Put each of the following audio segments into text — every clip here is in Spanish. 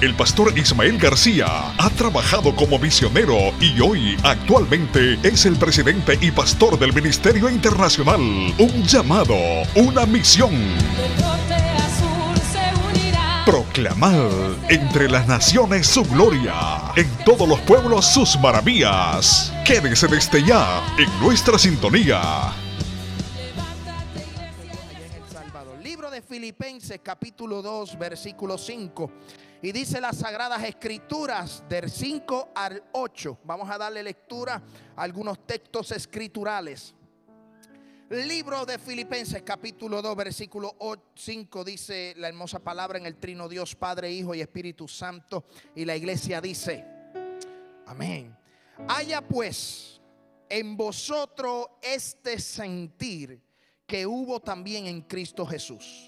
El pastor Ismael García ha trabajado como misionero y hoy actualmente es el presidente y pastor del Ministerio Internacional. Un llamado, una misión. Proclamar entre las naciones su gloria, en todos los pueblos sus maravillas. Quédese desde ya en nuestra sintonía. Libro de Filipenses capítulo 2 versículo 5. Y dice las sagradas escrituras del 5 al 8. Vamos a darle lectura a algunos textos escriturales. Libro de Filipenses capítulo 2 versículo 5 dice la hermosa palabra en el trino Dios Padre, Hijo y Espíritu Santo. Y la iglesia dice, amén. Haya pues en vosotros este sentir que hubo también en Cristo Jesús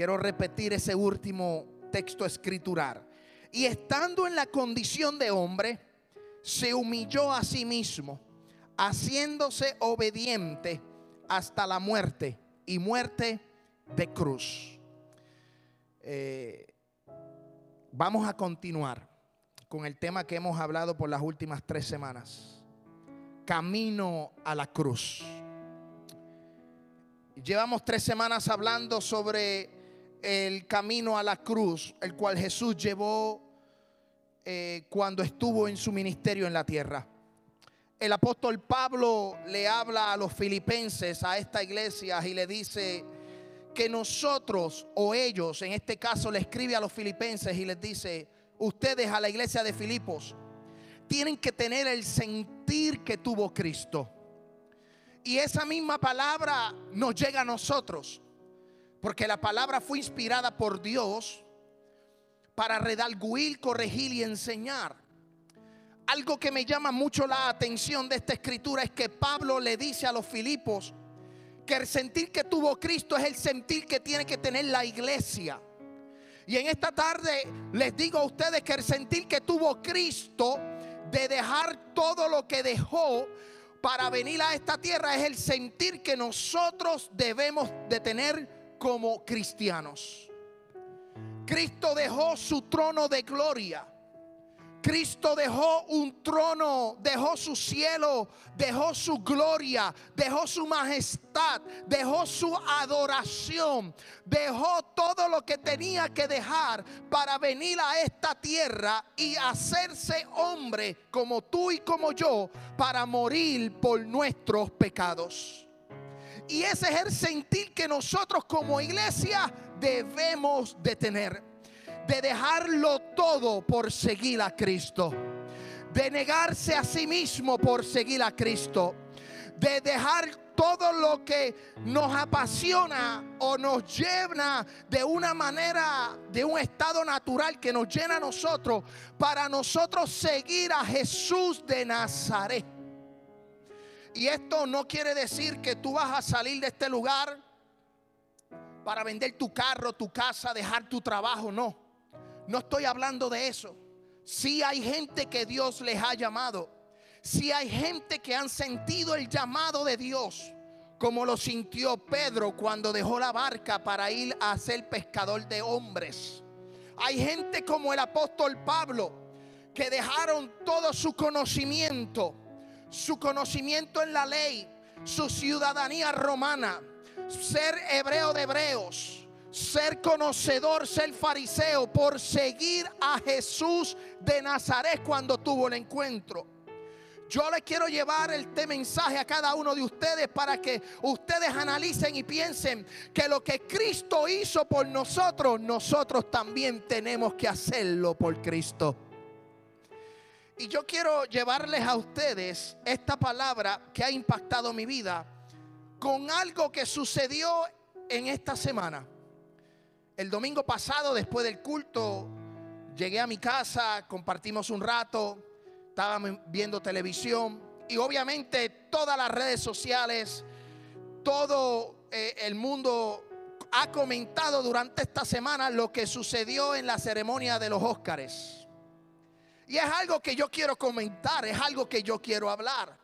Quiero repetir ese último texto escritural. Y estando en la condición de hombre, se humilló a sí mismo, haciéndose obediente hasta la muerte y muerte de cruz. Eh, vamos a continuar con el tema que hemos hablado por las últimas tres semanas. Camino a la cruz. Llevamos tres semanas hablando sobre el camino a la cruz, el cual Jesús llevó eh, cuando estuvo en su ministerio en la tierra. El apóstol Pablo le habla a los filipenses, a esta iglesia, y le dice que nosotros o ellos, en este caso le escribe a los filipenses y les dice, ustedes a la iglesia de Filipos, tienen que tener el sentir que tuvo Cristo. Y esa misma palabra nos llega a nosotros. Porque la palabra fue inspirada por Dios para redalguir, corregir y enseñar. Algo que me llama mucho la atención de esta escritura es que Pablo le dice a los Filipos que el sentir que tuvo Cristo es el sentir que tiene que tener la iglesia. Y en esta tarde les digo a ustedes que el sentir que tuvo Cristo de dejar todo lo que dejó para venir a esta tierra es el sentir que nosotros debemos de tener como cristianos. Cristo dejó su trono de gloria. Cristo dejó un trono, dejó su cielo, dejó su gloria, dejó su majestad, dejó su adoración, dejó todo lo que tenía que dejar para venir a esta tierra y hacerse hombre como tú y como yo para morir por nuestros pecados. Y ese es el sentir que nosotros como iglesia debemos de tener. De dejarlo todo por seguir a Cristo. De negarse a sí mismo por seguir a Cristo. De dejar todo lo que nos apasiona o nos llena de una manera, de un estado natural que nos llena a nosotros, para nosotros seguir a Jesús de Nazaret. Y esto no quiere decir que tú vas a salir de este lugar para vender tu carro, tu casa, dejar tu trabajo. No, no estoy hablando de eso. Si hay gente que Dios les ha llamado. Si hay gente que han sentido el llamado de Dios, como lo sintió Pedro cuando dejó la barca para ir a ser pescador de hombres. Hay gente como el apóstol Pablo que dejaron todo su conocimiento su conocimiento en la ley, su ciudadanía romana, ser hebreo de hebreos, ser conocedor, ser fariseo, por seguir a Jesús de Nazaret cuando tuvo el encuentro. Yo les quiero llevar este mensaje a cada uno de ustedes para que ustedes analicen y piensen que lo que Cristo hizo por nosotros, nosotros también tenemos que hacerlo por Cristo. Y yo quiero llevarles a ustedes esta palabra que ha impactado mi vida con algo que sucedió en esta semana. El domingo pasado, después del culto, llegué a mi casa, compartimos un rato estábamos viendo televisión y obviamente todas las redes sociales, todo eh, el mundo ha comentado durante esta semana lo que sucedió en la ceremonia de los Óscares. Y es algo que yo quiero comentar, es algo que yo quiero hablar.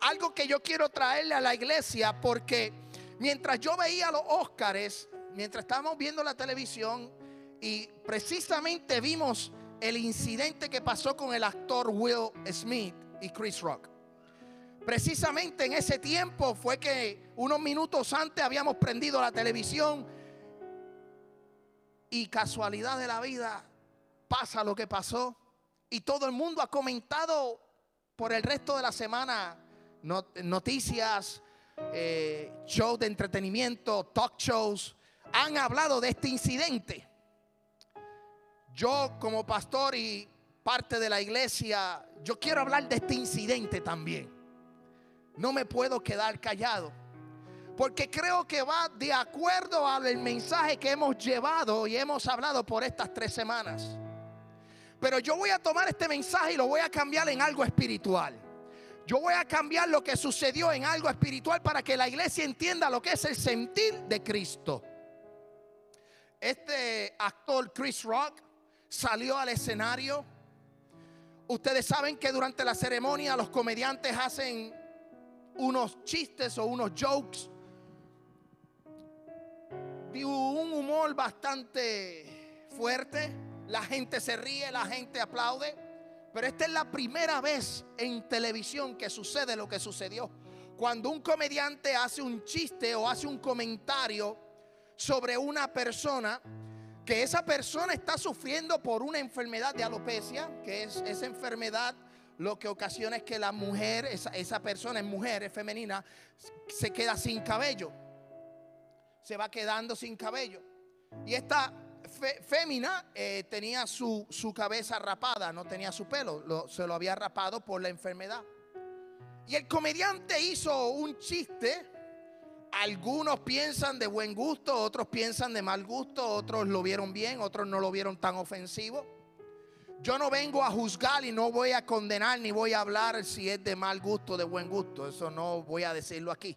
Algo que yo quiero traerle a la iglesia porque mientras yo veía los Óscares, mientras estábamos viendo la televisión y precisamente vimos el incidente que pasó con el actor Will Smith y Chris Rock. Precisamente en ese tiempo fue que unos minutos antes habíamos prendido la televisión y casualidad de la vida pasa lo que pasó y todo el mundo ha comentado por el resto de la semana noticias, eh, shows de entretenimiento, talk shows, han hablado de este incidente. Yo como pastor y parte de la iglesia, yo quiero hablar de este incidente también. No me puedo quedar callado. Porque creo que va de acuerdo al mensaje que hemos llevado y hemos hablado por estas tres semanas. Pero yo voy a tomar este mensaje y lo voy a cambiar en algo espiritual. Yo voy a cambiar lo que sucedió en algo espiritual para que la iglesia entienda lo que es el sentir de Cristo. Este actor Chris Rock salió al escenario. Ustedes saben que durante la ceremonia los comediantes hacen unos chistes o unos jokes un humor bastante fuerte. La gente se ríe, la gente aplaude. Pero esta es la primera vez en televisión que sucede lo que sucedió. Cuando un comediante hace un chiste o hace un comentario sobre una persona que esa persona está sufriendo por una enfermedad de alopecia, que es esa enfermedad lo que ocasiona es que la mujer, esa, persona es mujer, es femenina, se queda sin cabello. Se va quedando sin cabello. Y esta fémina eh, tenía su, cabeza rapada, no tenía su pelo, se lo había rapado por la enfermedad. Y el comediante hizo un chiste algunos piensan de buen gusto, otros piensan de mal gusto, otros lo vieron bien, otros no lo vieron tan ofensivo. Yo no vengo a juzgar y no voy a condenar ni voy a hablar si es de mal gusto o de buen gusto. Eso no voy a decirlo aquí.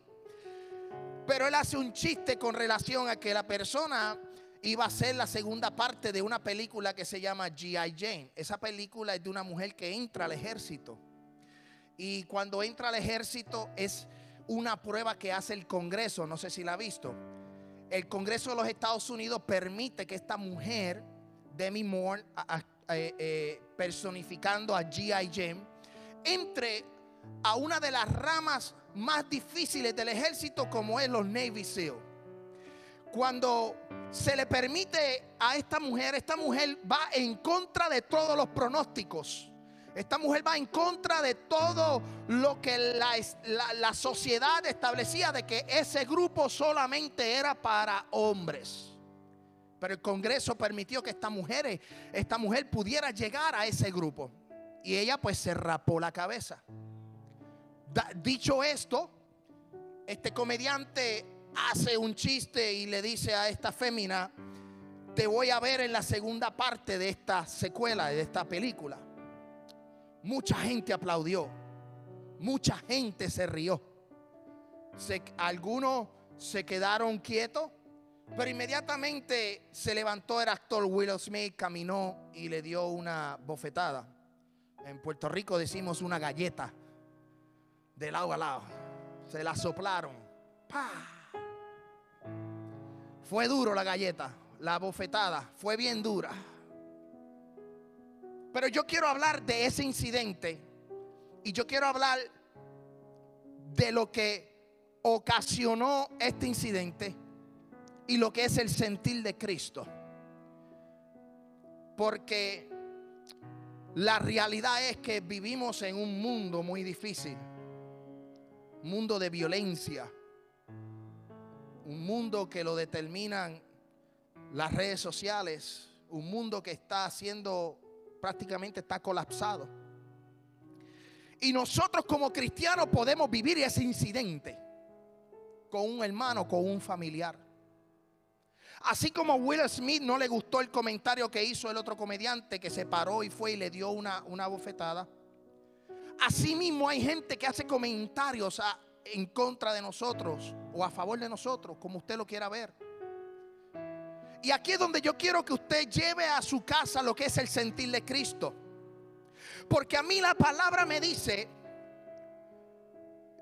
Pero él hace un chiste con relación a que la persona iba a ser la segunda parte de una película que se llama G.I. Jane. Esa película es de una mujer que entra al ejército. Y cuando entra al ejército es una prueba que hace el Congreso, no sé si la ha visto. El Congreso de los Estados Unidos permite que esta mujer, Demi Moore, eh, eh, personificando a G.I. Jane, entre a una de las ramas más difíciles del ejército como es los Navy SEAL. Cuando se le permite a esta mujer, esta mujer va en contra de todos los pronósticos. Esta mujer va en contra de todo lo que la, sociedad establecía de que ese grupo solamente era para hombres. Pero el Congreso permitió que esta mujer, esta mujer pudiera llegar a ese grupo. Y ella pues se rapó la cabeza. dicho esto, este comediante hace un chiste y le dice a esta fémina, te voy a ver en la segunda parte de esta secuela, de esta película. Mucha gente aplaudió. Mucha gente se rió. algunos se quedaron quietos, pero inmediatamente se levantó el actor Will Smith, caminó y le dio una bofetada. En Puerto Rico decimos una galleta de lado a lado. Se la soplaron. Fue duro la galleta, la bofetada, fue bien dura. Pero yo quiero hablar de ese incidente y yo quiero hablar de lo que ocasionó este incidente y lo que es el sentir de Cristo. Porque La realidad es que vivimos en un mundo muy difícil, mundo de violencia, un mundo que lo determinan las redes sociales, un mundo que está haciendo prácticamente está colapsado. Y nosotros como cristianos podemos vivir ese incidente con un hermano, con un familiar. Así como Will Smith no le gustó el comentario que hizo el otro comediante que se paró y fue y le dio una, una bofetada. Así mismo hay gente que hace comentarios en contra de nosotros o a favor de nosotros, como usted lo quiera ver. Y aquí es donde yo quiero que usted lleve a su casa lo que es el sentir de Cristo. Porque a mí la palabra me dice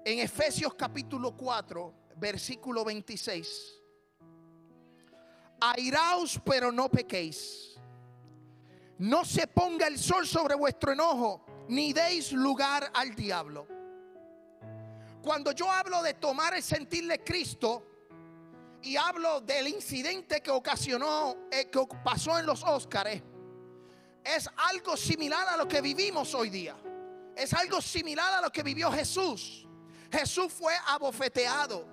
en Efesios capítulo 4, versículo 26. Airaos, pero no pequéis. No se ponga el sol sobre vuestro enojo, ni deis lugar al diablo. Cuando yo hablo de tomar el sentir de Cristo y hablo del incidente que ocasionó, eh, que pasó en los Óscares, es algo similar a lo que vivimos hoy día. Es algo similar a lo que vivió Jesús. Jesús fue abofeteado.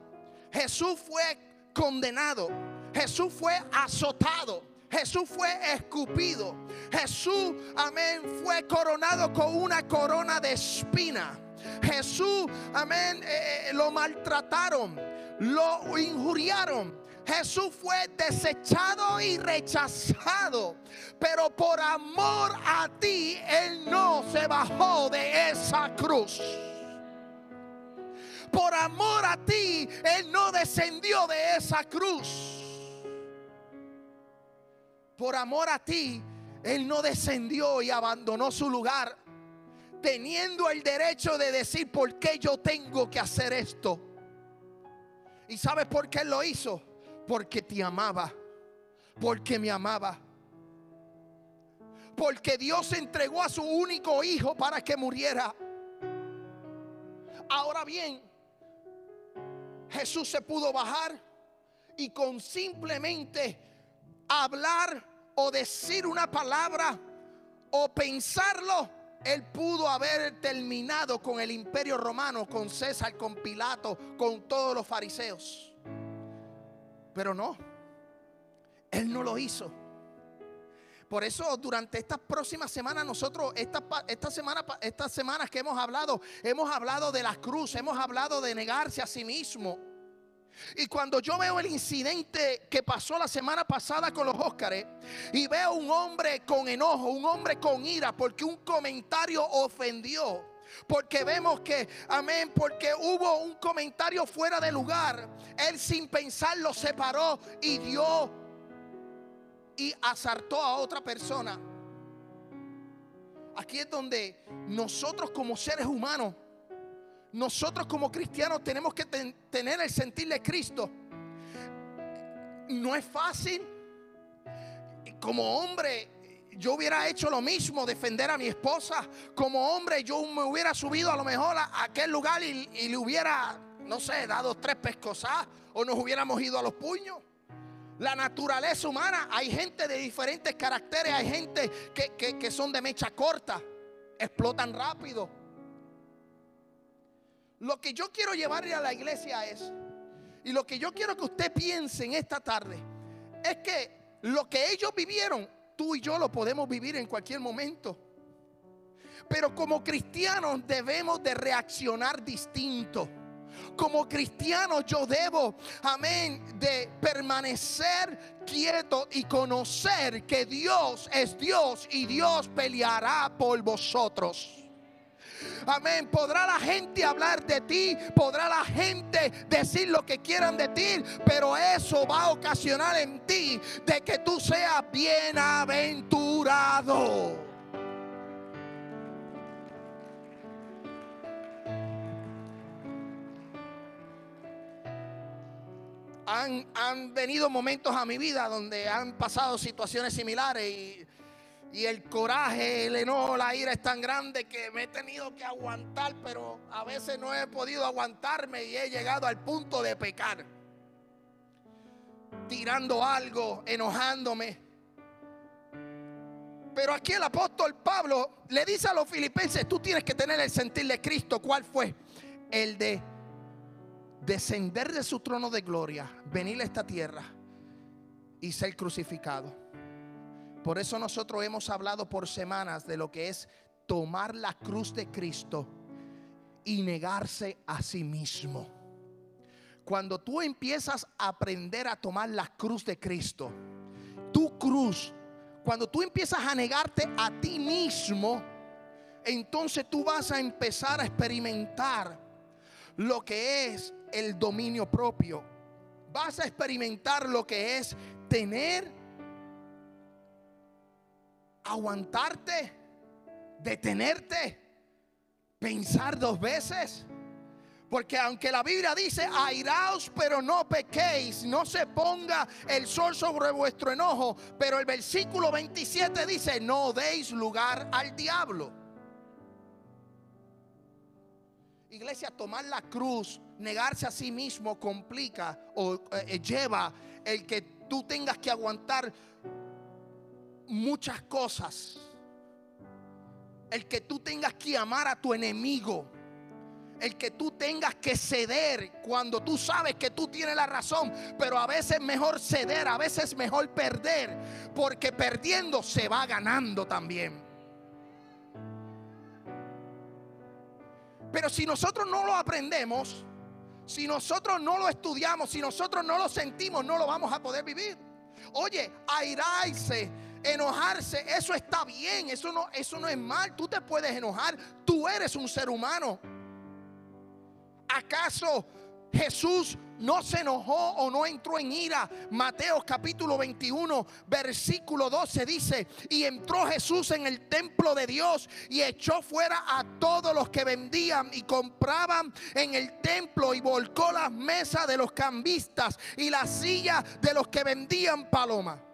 Jesús fue condenado. Jesús fue azotado. Jesús fue escupido. Jesús, amén, fue coronado con una corona de espina. Jesús, amén, eh, eh, lo maltrataron, lo injuriaron. Jesús fue desechado y rechazado. Pero por amor a ti, Él no se bajó de esa cruz por amor a ti, Él no descendió de esa cruz. Por amor a ti, Él no descendió y abandonó su lugar, teniendo el derecho de decir por qué yo tengo que hacer esto. ¿Y sabes por qué lo hizo? Porque te amaba, porque me amaba. Porque Dios entregó a su único hijo para que muriera. Ahora bien, Jesús se pudo bajar y con simplemente hablar o decir una palabra o pensarlo, él pudo haber terminado con el imperio romano, con César, con Pilato, con todos los fariseos. Pero no, él no lo hizo. Por eso durante estas próximas semanas nosotros, esta, esta semana, estas semanas que hemos hablado, hemos hablado de la cruz, hemos hablado de negarse a sí mismo. Y cuando yo veo el incidente que pasó la semana pasada con los Óscares y veo un hombre con enojo, un hombre con ira, porque un comentario ofendió. Porque vemos que, amén, porque hubo un comentario fuera de lugar. Él sin pensarlo se paró y dio y asartó a otra persona. Aquí es donde nosotros como seres humanos, nosotros como cristianos tenemos que tener el sentir de Cristo. No es fácil. Como hombre, yo hubiera hecho lo mismo, defender a mi esposa. Como hombre, yo me hubiera subido a lo mejor a aquel lugar y, le hubiera, no sé, dado tres pescosas o nos hubiéramos ido a los puños. La naturaleza humana, hay gente de diferentes caracteres, hay gente que, son de mecha corta, explotan rápido. Lo que yo quiero llevarle a la iglesia es, y lo que yo quiero que usted piense en esta tarde, es que lo que ellos vivieron, tú y yo lo podemos vivir en cualquier momento. Pero como cristianos debemos de reaccionar distinto como cristiano yo debo, amén, de permanecer quieto y conocer que Dios es Dios y Dios peleará por vosotros. Amén. Podrá la gente hablar de ti, podrá la gente decir lo que quieran de ti, pero eso va a ocasionar en ti de que tú seas bienaventurado. han, venido momentos a mi vida donde han pasado situaciones similares y, y el coraje, el enojo, la ira es tan grande que me he tenido que aguantar, pero a veces no he podido aguantarme y he llegado al punto de pecar. Tirando algo, enojándome. Pero aquí el apóstol Pablo le dice a los filipenses, tú tienes que tener el sentir de Cristo. ¿Cuál fue? El de descender de su trono de gloria, venir a esta tierra y ser crucificado. Por eso nosotros hemos hablado por semanas de lo que es tomar la cruz de Cristo y negarse a sí mismo. Cuando tú empiezas a aprender a tomar la cruz de Cristo, tu cruz, cuando tú empiezas a negarte a ti mismo, entonces tú vas a empezar a experimentar lo que es el dominio propio. Vas a experimentar lo que es tener, aguantarte, detenerte, pensar dos veces. Porque aunque la Biblia dice, airaos pero no pequéis, no se ponga el sol sobre vuestro enojo, pero el versículo 27 dice, no deis lugar al diablo. Iglesia, tomar la cruz, negarse a sí mismo complica o eh, lleva el que tú tengas que aguantar muchas cosas. El que tú tengas que amar a tu enemigo el que tú tengas que ceder cuando tú sabes que tú tienes la razón. Pero a veces mejor ceder, a veces mejor perder. Porque perdiendo se va ganando también. Pero si nosotros no lo aprendemos, si nosotros no lo estudiamos, si nosotros no lo sentimos, no lo vamos a poder vivir. Oye, airarse, enojarse, eso está bien, eso no, eso no es mal. Tú te puedes enojar, tú eres un ser humano. ¿Acaso Jesús no se enojó o no entró en ira. Mateo capítulo 21, versículo 12 dice, y entró Jesús en el templo de Dios y echó fuera a todos los que vendían y compraban en el templo y volcó las mesas de los cambistas y las sillas de los que vendían paloma.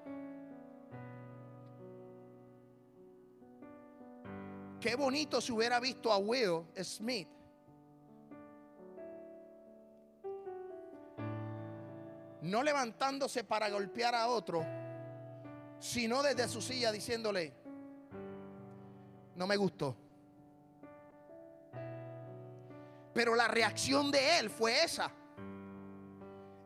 Qué bonito si hubiera visto a Will Smith no levantándose para golpear a otro, sino desde su silla diciéndole, no me gustó. Pero la reacción de él fue esa.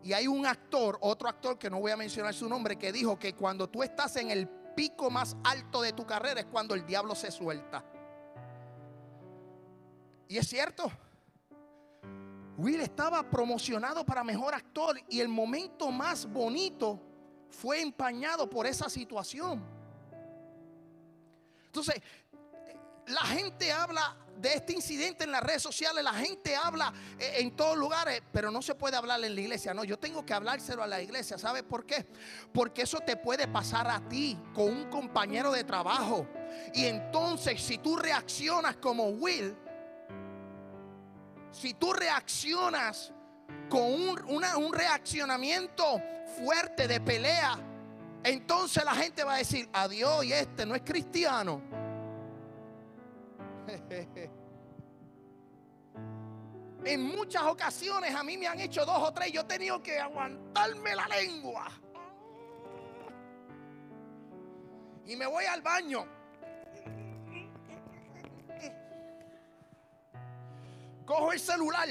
Y hay un actor, otro actor que no voy a mencionar su nombre, que dijo que cuando tú estás en el pico más alto de tu carrera es cuando el diablo se suelta. Y es cierto. Will estaba promocionado para mejor actor y el momento más bonito fue empañado por esa situación. Entonces, la gente habla de este incidente en las redes sociales, la gente habla eh, en todos lugares, pero no se puede hablar en la iglesia. No, yo tengo que hablárselo a la iglesia. ¿Sabes por qué? Porque eso te puede pasar a ti con un compañero de trabajo. Y entonces, si tú reaccionas como Will, si tú reaccionas con un, reaccionamiento fuerte de pelea, entonces la gente va a decir, adiós, y este no es cristiano. En muchas ocasiones a mí me han hecho dos o tres, yo he tenido que aguantarme la lengua. Y me voy al baño. Cojo el celular,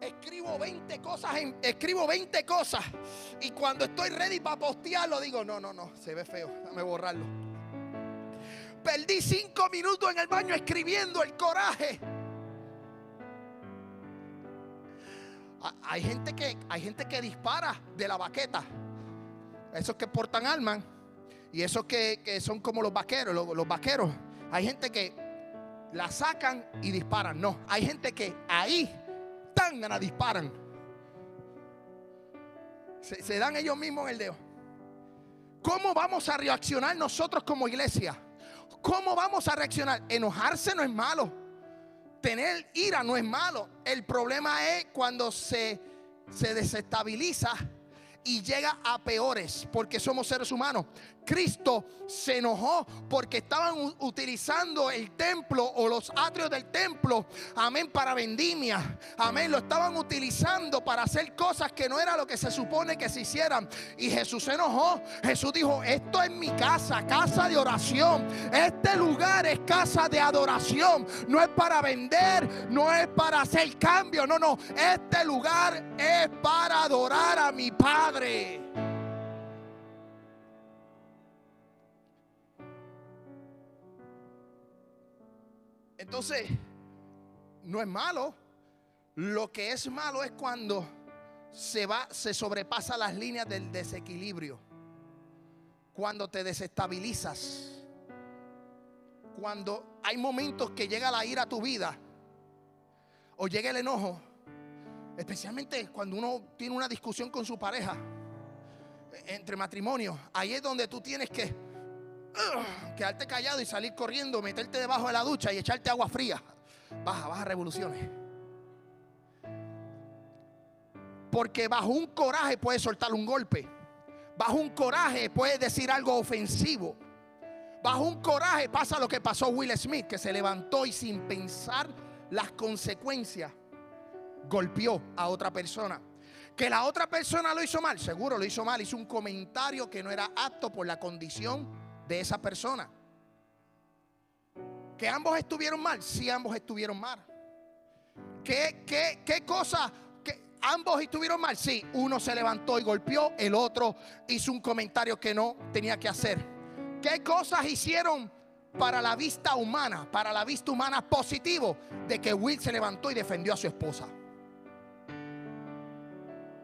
escribo 20 cosas, escribo 20 cosas y cuando estoy ready para postearlo digo, no, no, no, se ve feo, dame borrarlo. Perdí 5 minutos en el baño escribiendo el coraje. Hay gente que, hay gente que dispara de la baqueta. Esos que portan armas y esos que, son como los vaqueros, los vaqueros. Hay gente que la sacan y disparan. No, hay gente que ahí tan disparan. Se, dan ellos mismos el dedo. ¿Cómo vamos a reaccionar nosotros como iglesia? ¿Cómo vamos a reaccionar? Enojarse no es malo. Tener ira no es malo. El problema es cuando se, se desestabiliza y llega a peores porque somos seres humanos. Cristo se enojó porque estaban utilizando el templo o los atrios del templo, amén, para vendimia. Amén, lo estaban utilizando para hacer cosas que no era lo que se supone que se hicieran. Y Jesús se enojó. Jesús dijo, esto es mi casa, casa de oración. Este lugar es casa de adoración. No es para vender, no es para hacer cambio, no, no. Este lugar es para adorar a mi Padre. Entonces, no es malo. Lo que es malo es cuando se va, se sobrepasa las líneas del desequilibrio. Cuando te desestabilizas. Cuando hay momentos que llega la ira a tu vida. O llega el enojo. Especialmente cuando uno tiene una discusión con su pareja. Entre matrimonios. Ahí es donde tú tienes que quedarte callado y salir corriendo, meterte debajo de la ducha y echarte agua fría. Baja, baja revoluciones. Porque bajo un coraje puedes soltar un golpe. Bajo un coraje puedes decir algo ofensivo. Bajo un coraje pasa lo que pasó Will Smith, que se levantó y sin pensar las consecuencias golpeó a otra persona. Que la otra persona lo hizo mal, seguro lo hizo mal, hizo un comentario que no era apto por la condición de esa persona. Que ambos estuvieron mal, sí ambos estuvieron mal. ¿Qué, qué, qué cosa? Que ambos estuvieron mal, sí. Uno se levantó y golpeó, el otro hizo un comentario que no tenía que hacer. ¿Qué cosas hicieron para la vista humana, para la vista humana positivo de que Will se levantó y defendió a su esposa?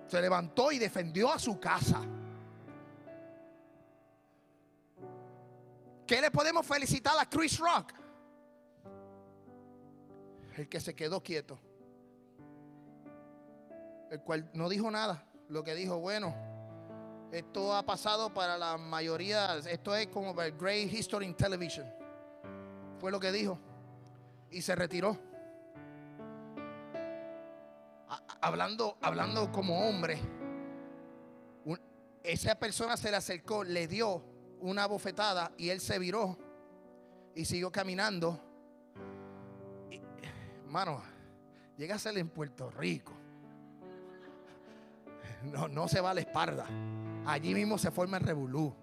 Se levantó y defendió a su casa. ¿Qué le podemos felicitar a Chris Rock? El que se quedó quieto. El cual no dijo nada. Lo que dijo, bueno, esto ha pasado para la mayoría. Esto es como el Great History in Television. Fue lo que dijo. Y se retiró. Hablando, hablando como hombre. Esa persona se le acercó, le dio una bofetada y él se viró y siguió caminando. hermano, llega a ser en Puerto Rico. No, no se va a la espalda. Allí mismo se forma el revolú.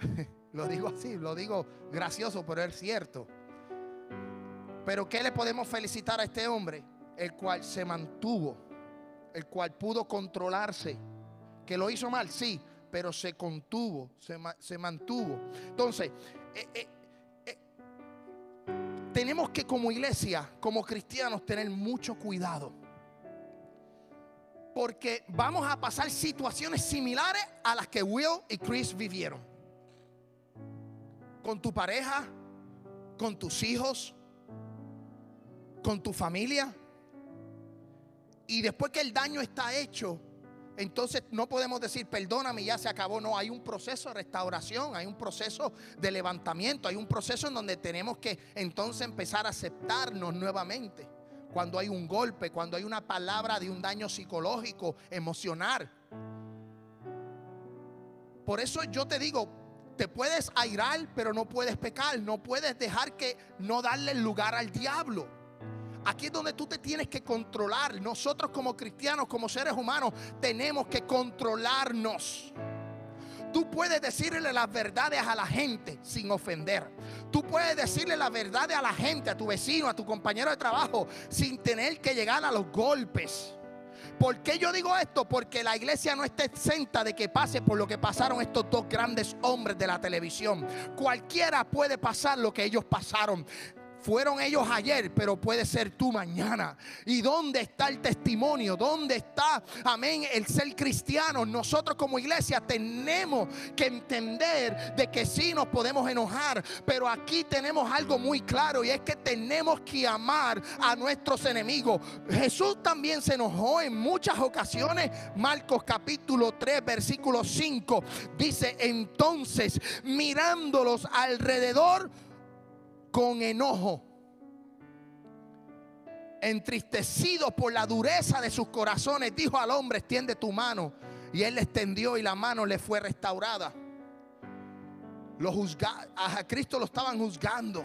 Lo digo así, lo digo gracioso, pero es cierto. Pero ¿qué le podemos felicitar a este hombre? El cual se mantuvo, el cual pudo controlarse. Que lo hizo mal, sí, pero se contuvo, se, mantuvo. Entonces, eh, eh, eh, tenemos que como iglesia, como cristianos, tener mucho cuidado. Porque vamos a pasar situaciones similares a las que Will y Chris vivieron. Con tu pareja, con tus hijos, con tu familia. Y después que el daño está hecho, entonces no podemos decir, perdóname, ya se acabó. No, hay un proceso de restauración, hay un proceso de levantamiento, hay un proceso en donde tenemos que entonces empezar a aceptarnos nuevamente. Cuando hay un golpe, cuando hay una palabra de un daño psicológico, emocional. Por eso yo te digo, te puedes airar, pero no puedes pecar. No puedes dejar que no darle lugar al diablo. Aquí es donde tú te tienes que controlar. Nosotros como cristianos, como seres humanos, tenemos que controlarnos. Tú puedes decirle las verdades a la gente sin ofender. Tú puedes decirle las verdades a la gente, a tu vecino, a tu compañero de trabajo, sin tener que llegar a los golpes. ¿Por qué yo digo esto? Porque la iglesia no está exenta de que pase por lo que pasaron estos dos grandes hombres de la televisión. Cualquiera puede pasar lo que ellos pasaron. Fueron ellos ayer, pero puede ser tú mañana. ¿Y dónde está el testimonio? ¿Dónde está, amén, el ser cristiano? Nosotros como iglesia tenemos que entender de que sí nos podemos enojar, pero aquí tenemos algo muy claro y es que tenemos que amar a nuestros enemigos. Jesús también se enojó en muchas ocasiones. Marcos capítulo 3, versículo 5 dice, entonces mirándolos alrededor, con enojo, entristecido por la dureza de sus corazones, dijo al hombre, extiende tu mano. Y él le extendió y la mano le fue restaurada. Lo juzga, a Cristo lo estaban juzgando.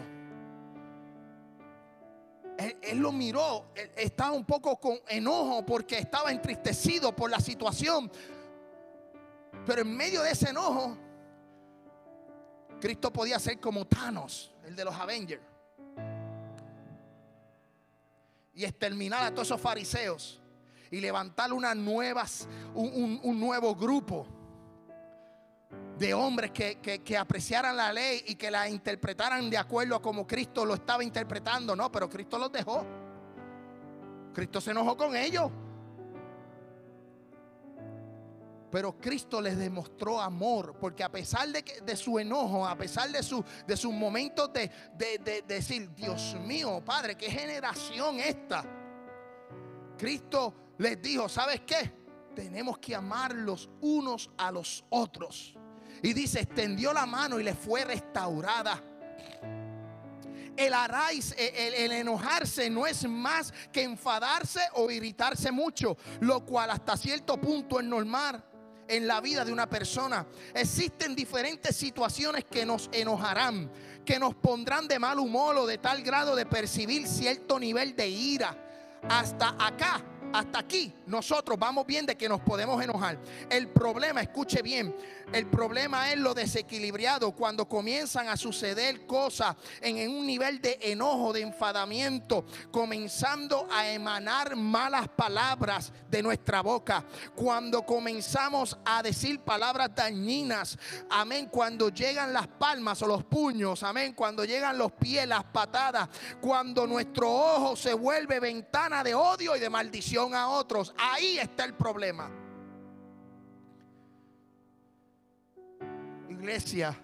Él, lo miró, estaba un poco con enojo porque estaba entristecido por la situación. Pero en medio de ese enojo, Cristo podía ser como Thanos, el de los Avengers. Y exterminar a todos esos fariseos y levantar una nuevas, un, nuevo grupo de hombres que, que, apreciaran la ley y que la interpretaran de acuerdo a como Cristo lo estaba interpretando. No, pero Cristo los dejó. Cristo se enojó con ellos. Pero Cristo les demostró amor, porque a pesar de, de su enojo, a pesar de, su, de sus momentos de, de, de decir, Dios mío, Padre, qué generación esta. Cristo les dijo, ¿sabes qué? Tenemos que amarlos unos a los otros. Y dice, extendió la mano y le fue restaurada. El aráis, el, el, enojarse no es más que enfadarse o irritarse mucho, lo cual hasta cierto punto es normal en la vida de una persona. Existen diferentes situaciones que nos enojarán, que nos pondrán de mal humor o de tal grado de percibir cierto nivel de ira. Hasta acá hasta aquí nosotros vamos bien de que nos podemos enojar. El problema, escuche bien, el problema es lo desequilibrado cuando comienzan a suceder cosas en, un nivel de enojo, de enfadamiento, comenzando a emanar malas palabras de nuestra boca. Cuando comenzamos a decir palabras dañinas, amén, cuando llegan las palmas o los puños, amén, cuando llegan los pies, las patadas, cuando nuestro ojo se vuelve ventana de odio y de maldición a otros, ahí está el problema. Iglesia,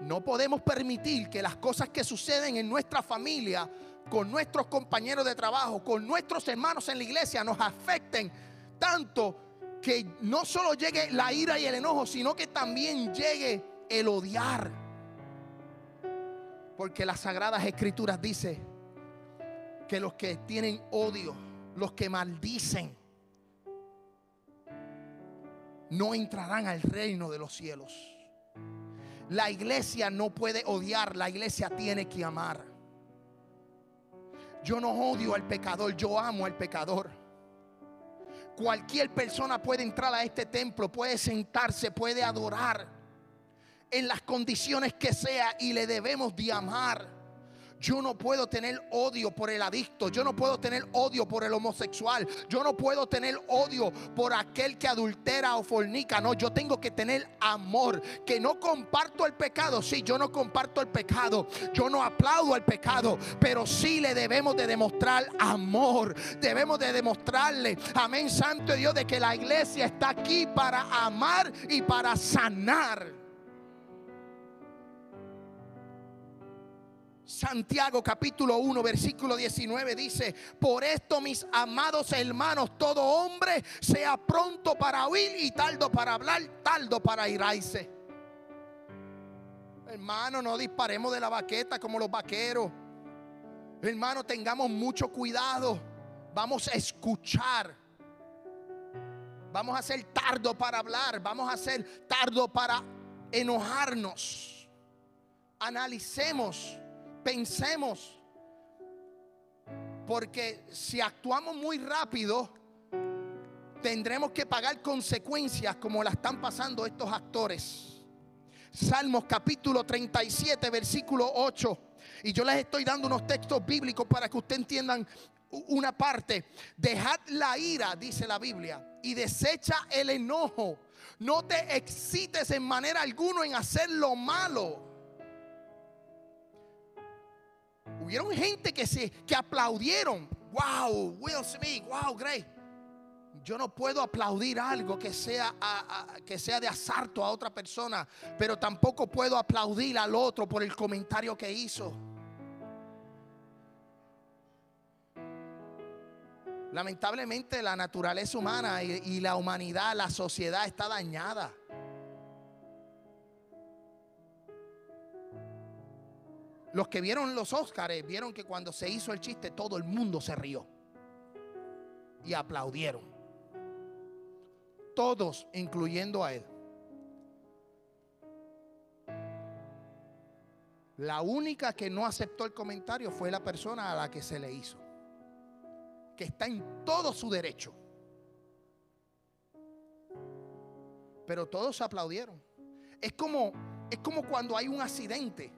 no podemos permitir que las cosas que suceden en nuestra familia, con nuestros compañeros de trabajo, con nuestros hermanos en la iglesia, nos afecten tanto que no solo llegue la ira y el enojo, sino que también llegue el odiar. Porque las sagradas escrituras dice que los que tienen odio, los que maldicen, no entrarán al reino de los cielos. La iglesia no puede odiar, la iglesia tiene que amar. Yo no odio al pecador, yo amo al pecador. Cualquier persona puede entrar a este templo, puede sentarse, puede adorar en las condiciones que sea y le debemos de amar. Yo no puedo tener odio por el adicto. Yo no puedo tener odio por el homosexual. Yo no puedo tener odio por aquel que adultera o fornica. No, yo tengo que tener amor. Que no comparto el pecado. Sí, yo no comparto el pecado. Yo no aplaudo el pecado. Pero sí le debemos de demostrar amor. Debemos de demostrarle, amén, Santo Dios, de que la iglesia está aquí para amar y para sanar. Santiago capítulo 1 versículo 19 dice, por esto mis amados hermanos, todo hombre sea pronto para oír y tardo para hablar, tardo para irse. Hermano, no disparemos de la baqueta como los vaqueros. Hermano, tengamos mucho cuidado. Vamos a escuchar. Vamos a ser tardo para hablar. Vamos a ser tardo para enojarnos. Analicemos pensemos. Porque si actuamos muy rápido, tendremos que pagar consecuencias como la están pasando estos actores. Salmos capítulo 37, versículo 8. Y yo les estoy dando unos textos bíblicos para que ustedes entiendan una parte. Dejad la ira, dice la Biblia, y desecha el enojo. No te excites en manera alguna en hacer lo malo Hubieron gente que se que aplaudieron. Wow, Will Smith, wow, Gray. Yo no puedo aplaudir algo que sea, que sea de asalto a otra persona, pero tampoco puedo aplaudir al otro por el comentario que hizo. Lamentablemente la naturaleza humana y la humanidad, la sociedad está dañada. Los que vieron los Óscares vieron que cuando se hizo el chiste todo el mundo se rió y aplaudieron. Todos, incluyendo a él. La única que no aceptó el comentario fue la persona a la que se le hizo. Que está en todo su derecho. Pero todos aplaudieron. Es como, es como cuando hay un accidente.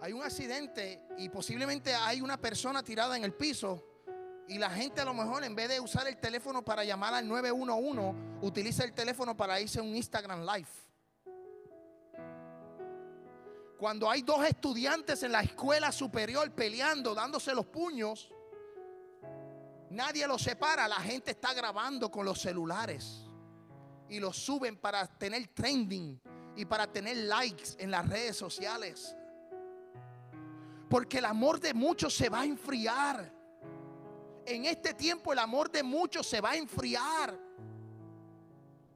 Hay un accidente y posiblemente hay una persona tirada en el piso y la gente a lo mejor en vez de usar el teléfono para llamar al 911, utiliza el teléfono para irse a un Instagram Live. Cuando hay dos estudiantes en la escuela superior peleando, dándose los puños, nadie los separa. La gente está grabando con los celulares y los suben para tener trending y para tener likes en las redes sociales. Porque el amor de muchos se va a enfriar. En este tiempo el amor de muchos se va a enfriar.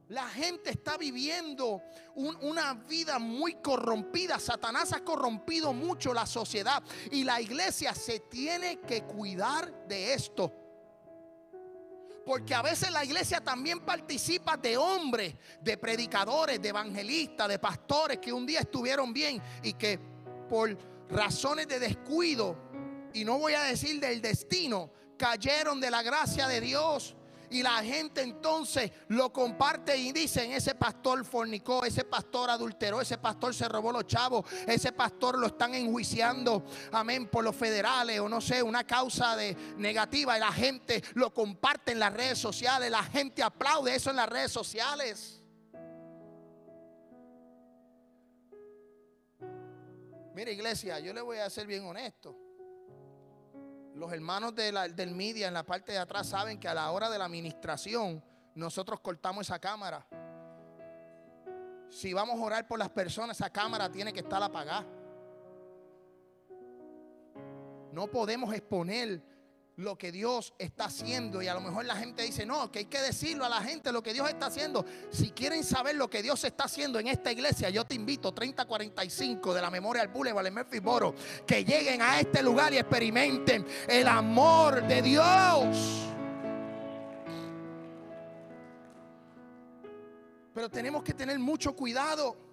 La gente está viviendo una vida muy corrompida. Satanás ha corrompido mucho la sociedad y la iglesia se tiene que cuidar de esto. Porque a veces la iglesia también participa de hombres, de predicadores, de evangelistas, de pastores que un día estuvieron bien y que por razones de descuido, y no voy a decir del destino, cayeron de la gracia de Dios y la gente entonces lo comparte y dicen, ese pastor fornicó, ese pastor adulteró, ese pastor se robó los chavos, ese pastor lo están enjuiciando, amén, por los federales o no sé, una causa de negativa y la gente lo comparte en las redes sociales, la gente aplaude eso en las redes sociales. Mire iglesia, yo le voy a ser bien honesto. Los hermanos del media en la parte de atrás saben que a la hora de la administración nosotros cortamos esa cámara. Si vamos a orar por las personas, esa cámara tiene que estar apagada. No podemos exponer lo que Dios está haciendo. Y a lo mejor la gente dice, no, que hay que decirlo a la gente lo que Dios está haciendo. Si quieren saber lo que Dios está haciendo en esta iglesia, yo te invito 3045 de la memoria al Boulevard en Memphis Boro, que lleguen a este lugar y experimenten el amor de Dios. Pero tenemos que tener mucho cuidado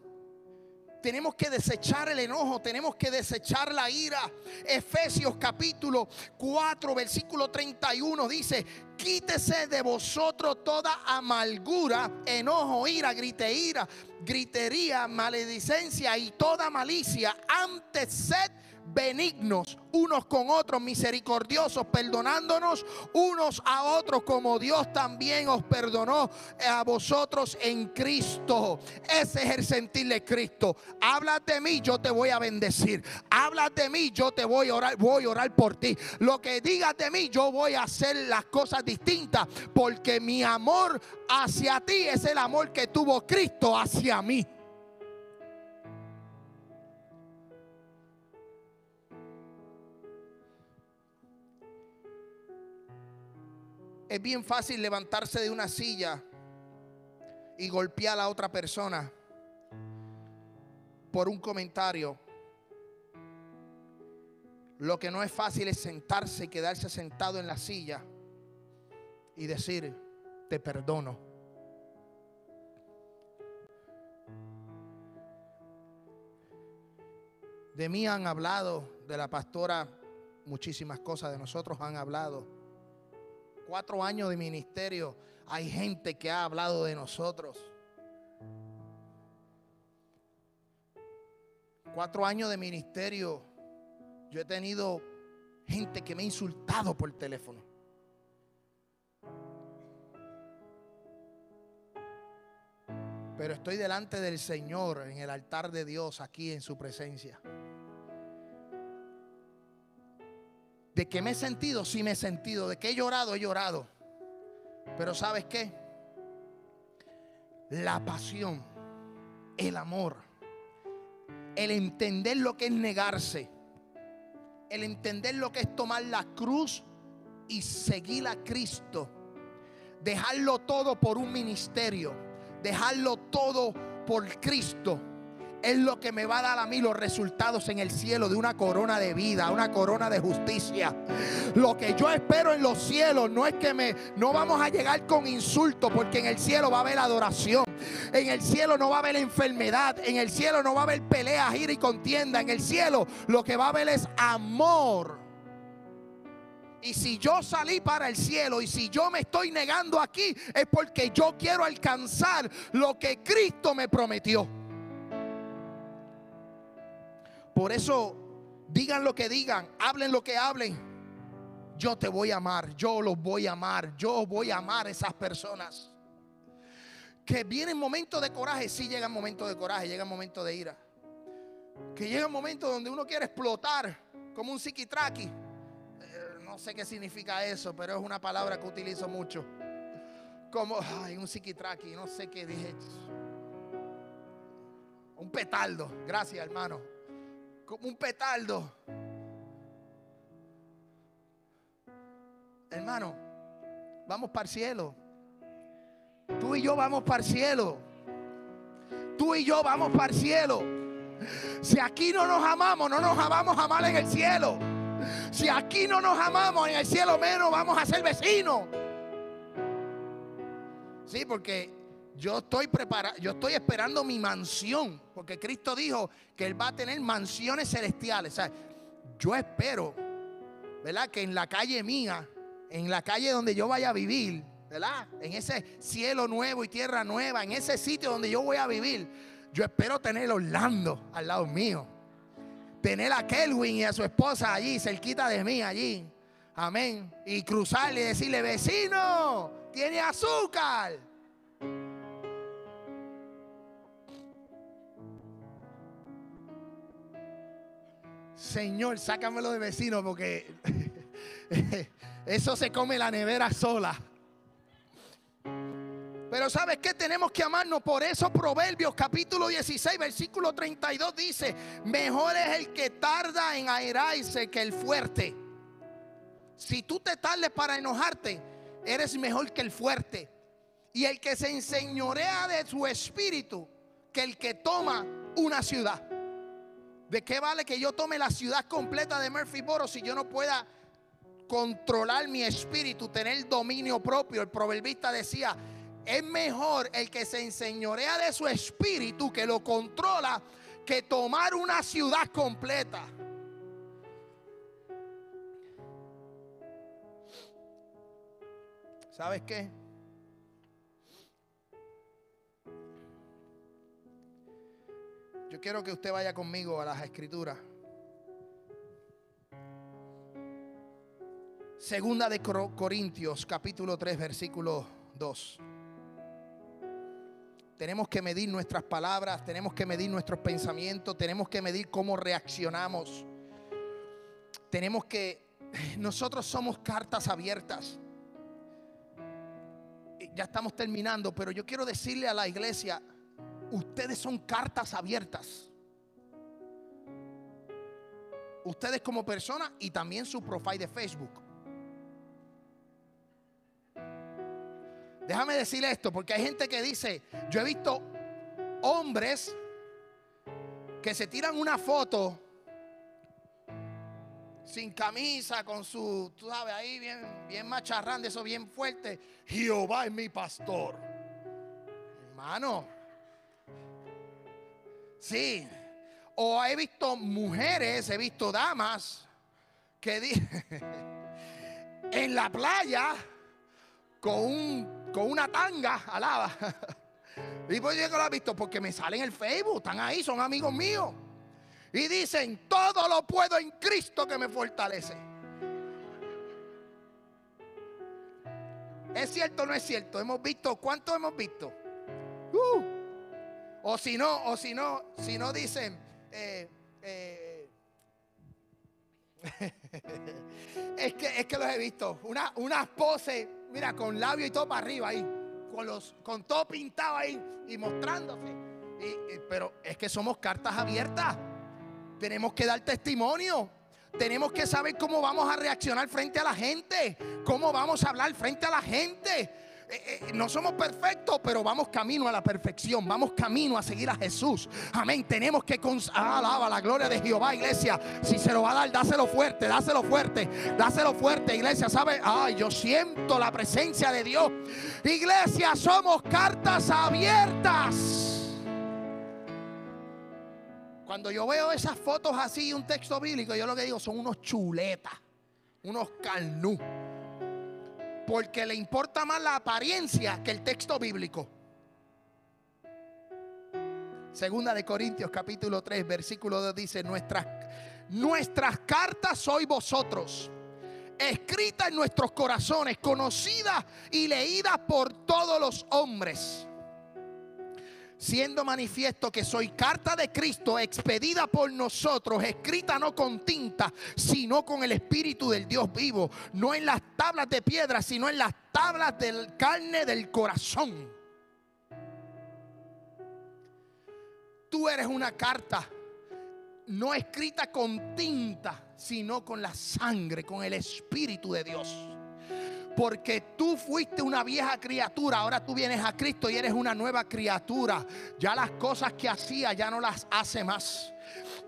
tenemos que desechar el enojo, tenemos que desechar la ira. Efesios capítulo 4, versículo 31 dice, quítese de vosotros toda amargura, enojo, ira, griteira, gritería, maledicencia y toda malicia. Antes sed benignos unos con otros, misericordiosos, perdonándonos unos a otros como Dios también os perdonó a vosotros en Cristo. Ese es el sentir de Cristo. Habla de mí, yo te voy a bendecir. Habla de mí, yo te voy a orar, voy a orar por ti. Lo que digas de mí, yo voy a hacer las cosas distintas porque mi amor hacia ti es el amor que tuvo Cristo hacia mí. Es bien fácil levantarse de una silla y golpear a la otra persona por un comentario. Lo que no es fácil es sentarse y quedarse sentado en la silla y decir, te perdono. De mí han hablado, de la pastora, muchísimas cosas de nosotros han hablado cuatro años de ministerio, hay gente que ha hablado de nosotros. Cuatro años de ministerio, yo he tenido gente que me ha insultado por teléfono. Pero estoy delante del Señor en el altar de Dios, aquí en su presencia. De que me he sentido, sí me he sentido. De que he llorado, he llorado. Pero ¿sabes qué? La pasión, el amor, el entender lo que es negarse, el entender lo que es tomar la cruz y seguir a Cristo, dejarlo todo por un ministerio, dejarlo todo por Cristo es lo que me va a dar a mí los resultados en el cielo de una corona de vida, una corona de justicia. Lo que yo espero en los cielos no es que me no vamos a llegar con insultos, porque en el cielo va a haber adoración. En el cielo no va a haber enfermedad, en el cielo no va a haber peleas, ira y contienda. En el cielo lo que va a haber es amor. Y si yo salí para el cielo y si yo me estoy negando aquí es porque yo quiero alcanzar lo que Cristo me prometió. Por eso, digan lo que digan, hablen lo que hablen. Yo te voy a amar, yo los voy a amar, yo voy a amar a esas personas. Que vienen momentos de coraje, sí llegan momentos de coraje, llegan momentos de ira. Que llega momento donde uno quiere explotar como un psiquitraqui. Eh, no sé qué significa eso, pero es una palabra que utilizo mucho. Como, ay, un psiquitraqui, no sé qué dije. Un petardo, gracias hermano como un petardo. Hermano, vamos para el cielo. Tú y yo vamos para el cielo. Tú y yo vamos para el cielo. Si aquí no nos amamos, no nos vamos a amar en el cielo. Si aquí no nos amamos en el cielo, menos vamos a ser vecinos. Sí, porque yo estoy preparado, yo estoy esperando mi mansión, porque Cristo dijo que Él va a tener mansiones celestiales. O sea, yo espero, ¿verdad? Que en la calle mía, en la calle donde yo vaya a vivir, ¿verdad? En ese cielo nuevo y tierra nueva, en ese sitio donde yo voy a vivir, yo espero tener Orlando al lado mío. Tener a Kelvin y a su esposa allí, cerquita de mí, allí. Amén. Y cruzarle y decirle, vecino, tiene azúcar. Señor, sácamelo de vecino porque eso se come la nevera sola. Pero ¿sabes qué? Tenemos que amarnos. Por eso Proverbios capítulo 16, versículo 32 dice, mejor es el que tarda en airarse que el fuerte. Si tú te tardes para enojarte, eres mejor que el fuerte. Y el que se enseñorea de su espíritu que el que toma una ciudad. ¿De qué vale que yo tome la ciudad completa de Murphyboro si yo no pueda controlar mi espíritu, tener dominio propio? El proverbista decía, es mejor el que se enseñorea de su espíritu, que lo controla, que tomar una ciudad completa. ¿Sabes qué? Yo quiero que usted vaya conmigo a las escrituras. Segunda de Corintios, capítulo 3, versículo 2. Tenemos que medir nuestras palabras, tenemos que medir nuestros pensamientos, tenemos que medir cómo reaccionamos. Tenemos que, nosotros somos cartas abiertas. Ya estamos terminando, pero yo quiero decirle a la iglesia, ustedes son cartas abiertas. Ustedes como persona y también su profile de Facebook. Déjame decirle esto, porque hay gente que dice, yo he visto hombres que se tiran una foto sin camisa, con su, tú sabes, ahí bien, bien macharrán, de eso bien fuerte. Jehová es mi pastor. Hermano, Sí. O he visto mujeres, he visto damas que en la playa con, un, con una tanga alaba. Y pues yo lo he visto porque me salen en el Facebook, están ahí, son amigos míos. Y dicen, todo lo puedo en Cristo que me fortalece. ¿Es cierto o no es cierto? Hemos visto, ¿cuánto hemos visto? Uh. O si no, o si no, si no dicen, eh, eh, es, que, es que los he visto, una, unas poses, mira, con labio y todo para arriba ahí, con, los, con todo pintado ahí y mostrándose. pero es que somos cartas abiertas, tenemos que dar testimonio. Tenemos que saber cómo vamos a reaccionar frente a la gente, cómo vamos a hablar frente a la gente. Eh, eh, no somos perfectos, pero vamos camino a la perfección. Vamos camino a seguir a Jesús. Amén. Tenemos que ah, alaba la gloria de Jehová, iglesia. Si se lo va a dar, dáselo fuerte, dáselo fuerte, dáselo fuerte, iglesia. ¿Sabe? Ay, yo siento la presencia de Dios. Iglesia, somos cartas abiertas. Cuando yo veo esas fotos así, un texto bíblico, yo lo que digo son unos chuletas, unos carnú. Porque le importa más la apariencia que el texto bíblico. Segunda de Corintios capítulo 3, versículo 2 dice, nuestras, nuestras cartas sois vosotros, escritas en nuestros corazones, conocidas y leídas por todos los hombres siendo manifiesto que soy carta de Cristo expedida por nosotros, escrita no con tinta, sino con el Espíritu del Dios vivo, no en las tablas de piedra, sino en las tablas de carne del corazón. Tú eres una carta no escrita con tinta, sino con la sangre, con el Espíritu de Dios. Porque tú fuiste una vieja criatura, ahora tú vienes a Cristo y eres una nueva criatura. Ya las cosas que hacía ya no las hace más.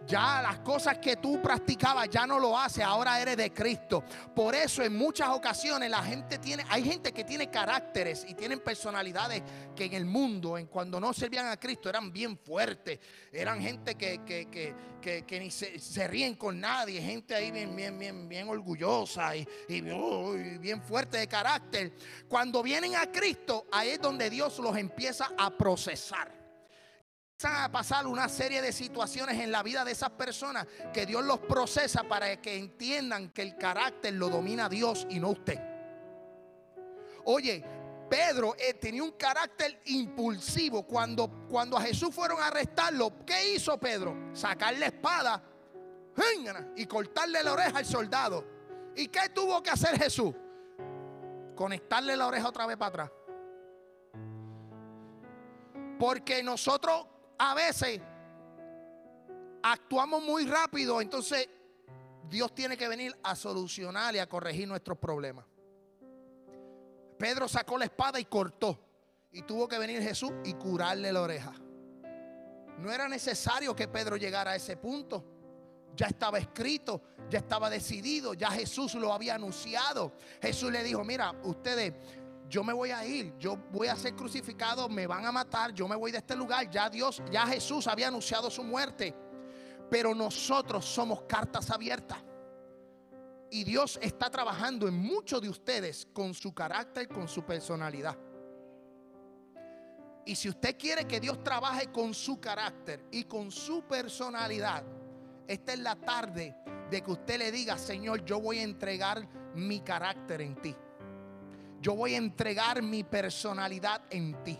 Ya las cosas que tú practicabas ya no lo hace, ahora eres de Cristo. Por eso en muchas ocasiones la gente tiene, hay gente que tiene caracteres y tienen personalidades que en el mundo, en cuando no servían a Cristo, eran bien fuertes. Eran gente que, que, ni se, ríen con nadie, gente ahí bien, bien, bien, bien orgullosa y, y bien fuerte de carácter. Cuando vienen a Cristo, ahí es donde Dios los empieza a procesar a pasar una serie de situaciones en la vida de esas personas que Dios los procesa para que entiendan que el carácter lo domina Dios y no usted. Oye, Pedro eh, tenía un carácter impulsivo. Cuando, cuando a Jesús fueron a arrestarlo, ¿qué hizo Pedro? Sacar la espada y cortarle la oreja al soldado. ¿Y qué tuvo que hacer Jesús? Conectarle la oreja otra vez para atrás. Porque nosotros a veces actuamos muy rápido, entonces Dios tiene que venir a solucionar y a corregir nuestros problemas. Pedro sacó la espada y cortó. Y tuvo que venir Jesús y curarle la oreja. No era necesario que Pedro llegara a ese punto. Ya estaba escrito, ya estaba decidido, ya Jesús lo había anunciado. Jesús le dijo, mira, ustedes yo me voy a ir, yo voy a ser crucificado, me van a matar, yo me voy de este lugar. Ya Dios, ya Jesús había anunciado su muerte. Pero nosotros somos cartas abiertas. Y Dios está trabajando en muchos de ustedes con su carácter, con su personalidad. Y si usted quiere que Dios trabaje con su carácter y con su personalidad, esta es la tarde de que usted le diga, Señor, yo voy a entregar mi carácter en ti yo voy a entregar mi personalidad en ti.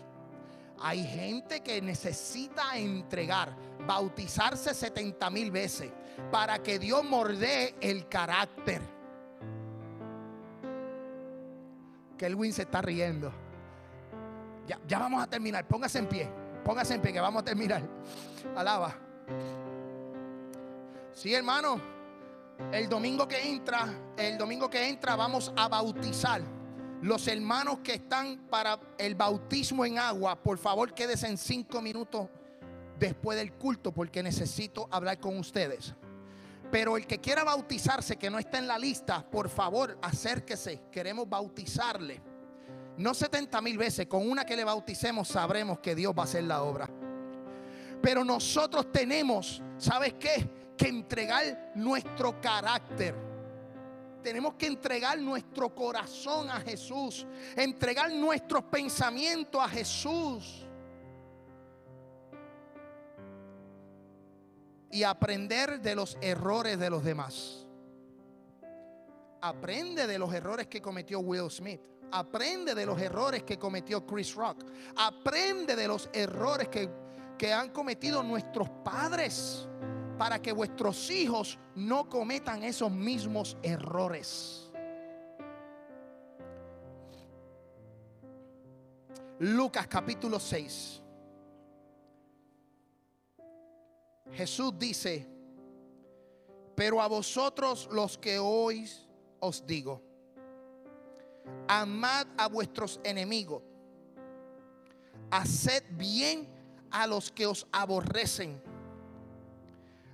Hay gente que necesita entregar, bautizarse 70 mil veces para que Dios morde el carácter. Kelvin se está riendo. Ya, ya vamos a terminar. Póngase en pie. Póngase en pie que vamos a terminar. Alaba. Sí, hermano. El domingo que entra, el domingo que entra vamos a bautizar. Los hermanos que están para el bautismo en agua, por favor quédense en cinco minutos después del culto porque necesito hablar con ustedes. Pero el que quiera bautizarse, que no está en la lista, por favor acérquese. Queremos bautizarle. No 70 mil veces, con una que le bauticemos sabremos que Dios va a hacer la obra. Pero nosotros tenemos, ¿sabes qué? Que entregar nuestro carácter tenemos que entregar nuestro corazón a Jesús, entregar nuestros pensamientos a Jesús. Y aprender de los errores de los demás. Aprende de los errores que cometió Will Smith. Aprende de los errores que cometió Chris Rock. Aprende de los errores que, que han cometido nuestros padres para que vuestros hijos no cometan esos mismos errores. Lucas capítulo 6. Jesús dice, pero a vosotros los que oís os digo, amad a vuestros enemigos, haced bien a los que os aborrecen,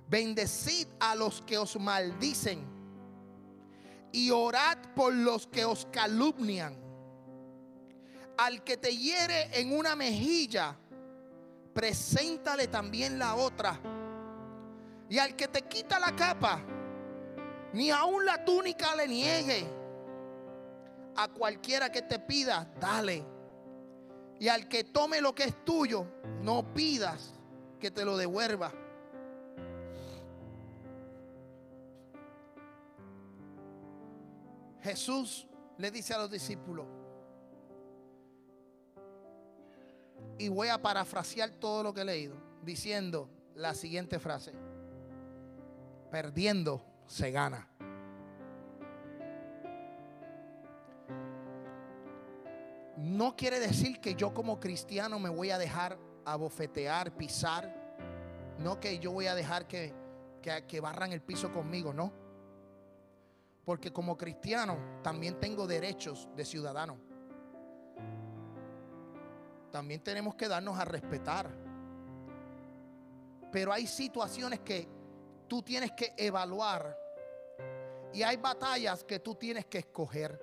bendecid a los que os maldicen y orad por los que os calumnian. Al que te hiere en una mejilla, preséntale también la otra. Y al que te quita la capa, ni aun la túnica le niegue. A cualquiera que te pida, dale. Y al que tome lo que es tuyo, no pidas que te lo devuelva. Jesús le dice a los discípulos, y voy a parafrasear todo lo que he leído, diciendo la siguiente frase, perdiendo se gana. No quiere decir que yo como cristiano me voy a dejar abofetear, pisar. No que yo voy a dejar que, que, que barran el piso conmigo, no. Porque como cristiano también tengo derechos de ciudadano. También tenemos que darnos a respetar. Pero hay situaciones que tú tienes que evaluar. Y hay batallas que tú tienes que escoger.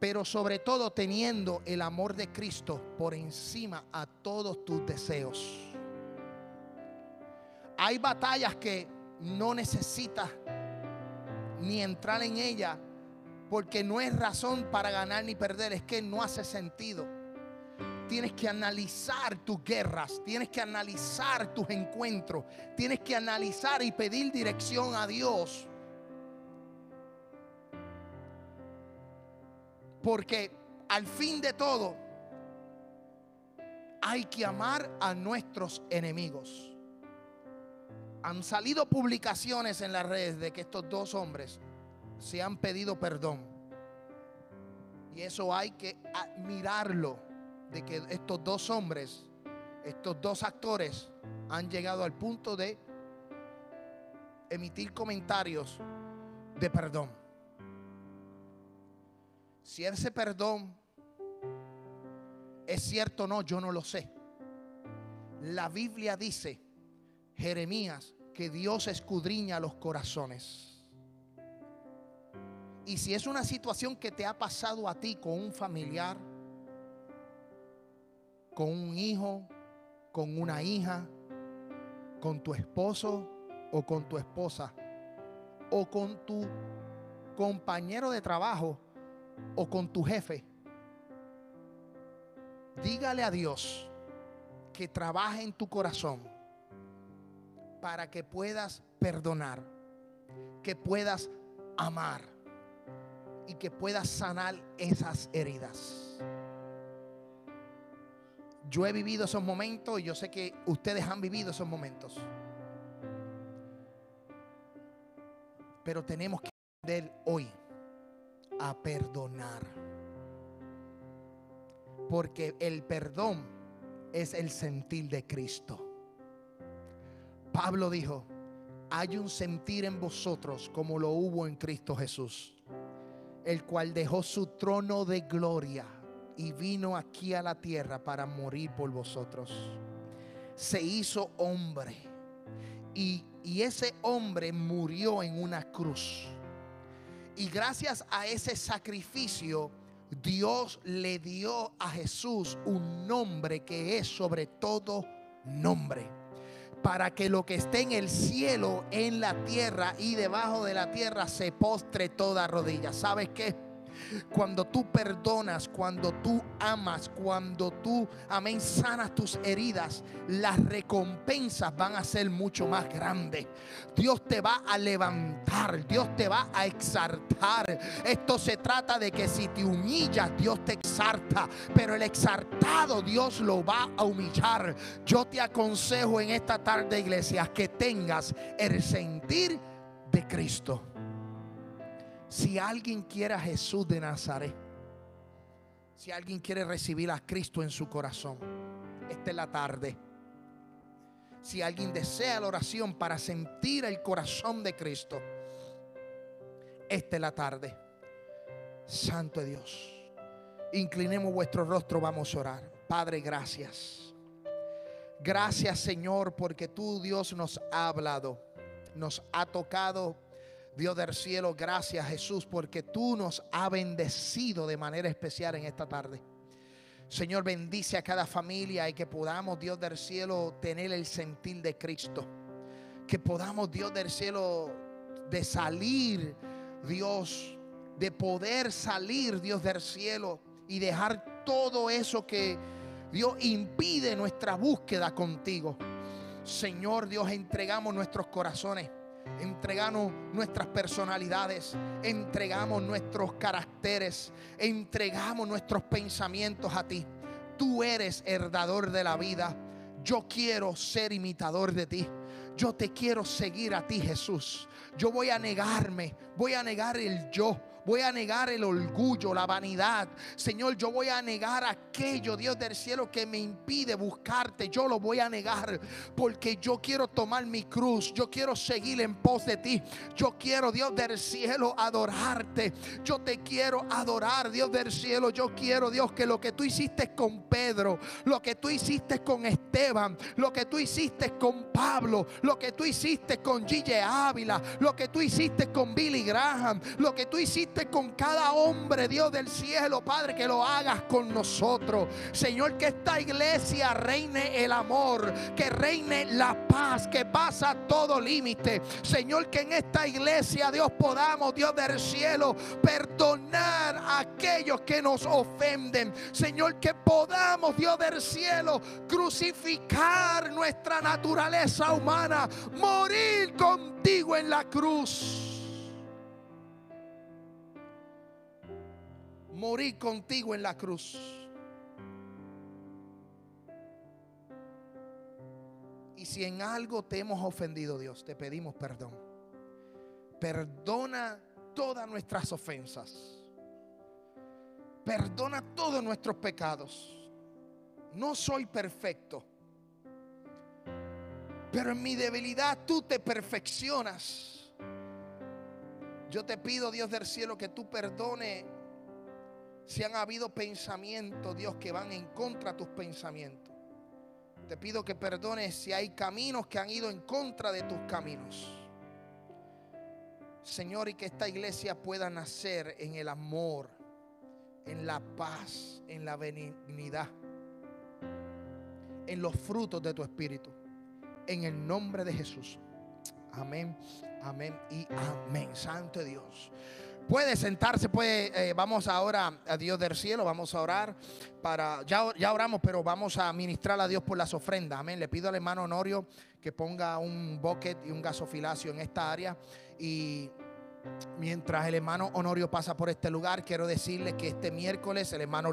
Pero sobre todo teniendo el amor de Cristo por encima a todos tus deseos. Hay batallas que no necesitas ni entrar en ella porque no es razón para ganar ni perder, es que no hace sentido. Tienes que analizar tus guerras, tienes que analizar tus encuentros, tienes que analizar y pedir dirección a Dios. Porque al fin de todo hay que amar a nuestros enemigos. Han salido publicaciones en las redes de que estos dos hombres se han pedido perdón. Y eso hay que admirarlo, de que estos dos hombres, estos dos actores, han llegado al punto de emitir comentarios de perdón. Si ese perdón es cierto o no, yo no lo sé. La Biblia dice, Jeremías, que Dios escudriña los corazones. Y si es una situación que te ha pasado a ti con un familiar, con un hijo, con una hija, con tu esposo o con tu esposa, o con tu compañero de trabajo o con tu jefe, dígale a Dios que trabaje en tu corazón para que puedas perdonar, que puedas amar y que puedas sanar esas heridas. Yo he vivido esos momentos y yo sé que ustedes han vivido esos momentos. Pero tenemos que aprender hoy a perdonar. Porque el perdón es el sentir de Cristo. Pablo dijo, hay un sentir en vosotros como lo hubo en Cristo Jesús, el cual dejó su trono de gloria y vino aquí a la tierra para morir por vosotros. Se hizo hombre y, y ese hombre murió en una cruz. Y gracias a ese sacrificio, Dios le dio a Jesús un nombre que es sobre todo nombre. Para que lo que esté en el cielo, en la tierra y debajo de la tierra se postre toda rodilla. ¿Sabes qué? Cuando tú perdonas, cuando tú amas, cuando tú, amén, sanas tus heridas, las recompensas van a ser mucho más grandes. Dios te va a levantar, Dios te va a exaltar. Esto se trata de que si te humillas, Dios te exalta, pero el exaltado Dios lo va a humillar. Yo te aconsejo en esta tarde, iglesia, que tengas el sentir de Cristo. Si alguien quiere a Jesús de Nazaret, si alguien quiere recibir a Cristo en su corazón, esta es la tarde. Si alguien desea la oración para sentir el corazón de Cristo, esta es la tarde. Santo Dios. Inclinemos vuestro rostro, vamos a orar. Padre, gracias. Gracias Señor porque tú Dios nos ha hablado, nos ha tocado. Dios del cielo, gracias Jesús porque tú nos has bendecido de manera especial en esta tarde. Señor, bendice a cada familia y que podamos, Dios del cielo, tener el sentir de Cristo. Que podamos, Dios del cielo, de salir, Dios, de poder salir, Dios del cielo, y dejar todo eso que Dios impide nuestra búsqueda contigo. Señor Dios, entregamos nuestros corazones, entregamos nuestras personalidades, entregamos nuestros caracteres, entregamos nuestros pensamientos a ti. Tú eres heredador de la vida. Yo quiero ser imitador de ti. Yo te quiero seguir a ti, Jesús. Yo voy a negarme, voy a negar el yo Voy a negar el orgullo, la vanidad. Señor, yo voy a negar aquello, Dios del cielo, que me impide buscarte. Yo lo voy a negar porque yo quiero tomar mi cruz. Yo quiero seguir en pos de ti. Yo quiero, Dios del cielo, adorarte. Yo te quiero adorar, Dios del cielo. Yo quiero, Dios, que lo que tú hiciste con Pedro, lo que tú hiciste con Esteban, lo que tú hiciste con Pablo, lo que tú hiciste con Gille Ávila, lo que tú hiciste con Billy Graham, lo que tú hiciste con cada hombre, Dios del cielo, Padre, que lo hagas con nosotros. Señor, que esta iglesia reine el amor, que reine la paz, que pasa todo límite. Señor, que en esta iglesia, Dios, podamos, Dios del cielo, perdonar a aquellos que nos ofenden. Señor, que podamos, Dios del cielo, crucificar nuestra naturaleza humana, morir contigo en la cruz. Morir contigo en la cruz. Y si en algo te hemos ofendido, Dios, te pedimos perdón. Perdona todas nuestras ofensas. Perdona todos nuestros pecados. No soy perfecto. Pero en mi debilidad tú te perfeccionas. Yo te pido, Dios del cielo, que tú perdone si han habido pensamientos, Dios, que van en contra de tus pensamientos. Te pido que perdones si hay caminos que han ido en contra de tus caminos. Señor, y que esta iglesia pueda nacer en el amor, en la paz, en la benignidad, en los frutos de tu espíritu. En el nombre de Jesús. Amén, amén y amén. Santo Dios. Puede sentarse, puede, eh, vamos ahora a Dios del cielo, vamos a orar para, ya, ya oramos, pero vamos a ministrar a Dios por las ofrendas, amén. Le pido al hermano Honorio que ponga un bucket y un gasofilacio en esta área y mientras el hermano Honorio pasa por este lugar, quiero decirle que este miércoles el hermano